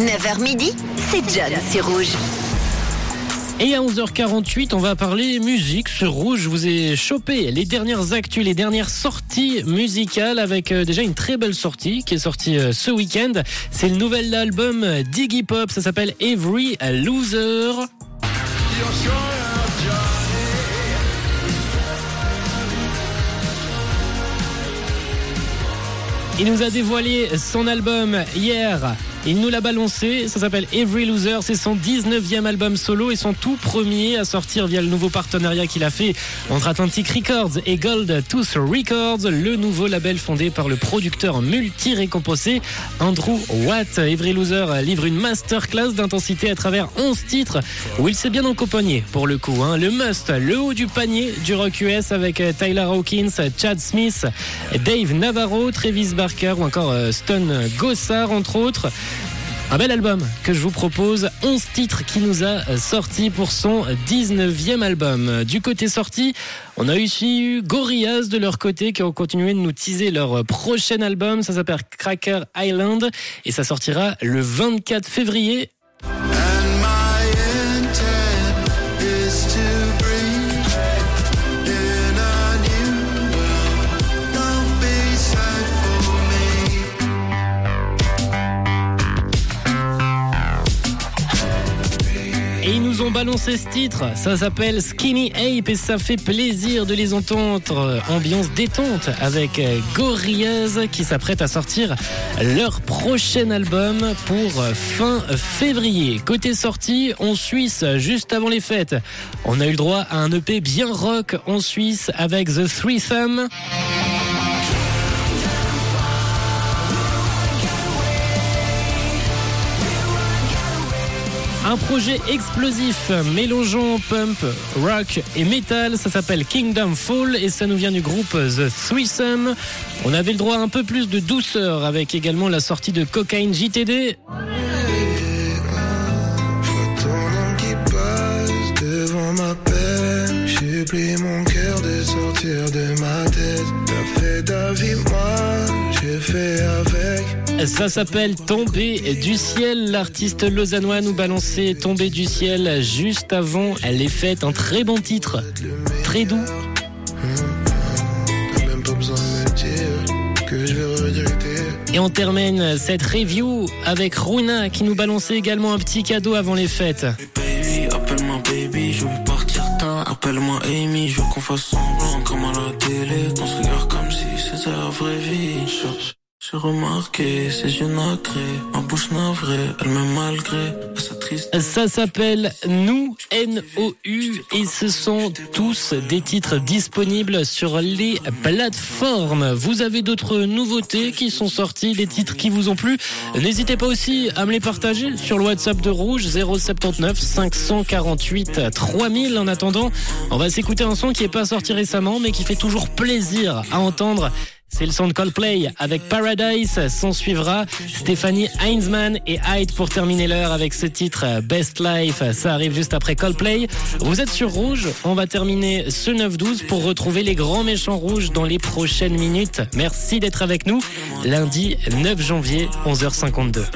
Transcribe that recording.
9h midi, c'est John sur Rouge. Et à 11h48, on va parler musique sur Rouge. Je vous ai chopé les dernières actus, les dernières sorties musicales avec euh, déjà une très belle sortie qui est sortie euh, ce week-end. C'est le nouvel album d'Iggy Pop, ça s'appelle Every Loser. Il nous a dévoilé son album hier. Il nous l'a balancé, ça s'appelle Every Loser, c'est son 19e album solo et son tout premier à sortir via le nouveau partenariat qu'il a fait entre Atlantic Records et Gold Tooth Records, le nouveau label fondé par le producteur multi-récompensé Andrew Watt. Every Loser livre une masterclass d'intensité à travers 11 titres où il s'est bien accompagné pour le coup. Hein. Le must, le haut du panier du rock US avec Tyler Hawkins, Chad Smith, Dave Navarro, Travis Barker ou encore euh, Stone Gossard entre autres. Un bel album que je vous propose, 11 titres qui nous a sorti pour son 19e album. Du côté sorti, on a aussi eu Gorillaz de leur côté qui ont continué de nous teaser leur prochain album. Ça s'appelle Cracker Island et ça sortira le 24 février. Et ils nous ont balancé ce titre. Ça s'appelle Skinny Ape et ça fait plaisir de les entendre. Ambiance détente avec Gorillaz qui s'apprête à sortir leur prochain album pour fin février. Côté sortie, en Suisse, juste avant les fêtes, on a eu le droit à un EP bien rock en Suisse avec The Threesome. Un projet explosif mélangeant pump, rock et metal. Ça s'appelle Kingdom Fall et ça nous vient du groupe The Threesome. On avait le droit à un peu plus de douceur avec également la sortie de Cocaine JTD. Ça s'appelle Tomber du ciel. L'artiste lausannois nous balançait Tomber du ciel juste avant les fêtes. Un très bon titre, très doux. Et on termine cette review avec Runa qui nous balançait également un petit cadeau avant les fêtes. Baby, appelle-moi baby, je veux partir tard. Appelle-moi Amy, je veux qu'on fasse semblant remarqué ses yeux nacrés, ma bouche navrée, elle m'aime malgré sa. Ça s'appelle Nous, N-O-U, et ce sont tous des titres disponibles sur les plateformes. Vous avez d'autres nouveautés qui sont sorties, des titres qui vous ont plu? N'hésitez pas aussi à me les partager sur le WhatsApp de Rouge 079 548 3000. En attendant, on va s'écouter un son qui n'est pas sorti récemment, mais qui fait toujours plaisir à entendre. C'est le son de Coldplay avec Paradise. S'en suivra Stéphanie Heinzmann et Hyde pour terminer l'heure avec ce titre Best Life. Ça arrive juste après Coldplay. Vous êtes sur Rouge. On va terminer ce 9-12 pour retrouver les grands méchants rouges dans les prochaines minutes. Merci d'être avec nous. Lundi 9 janvier, 11h52.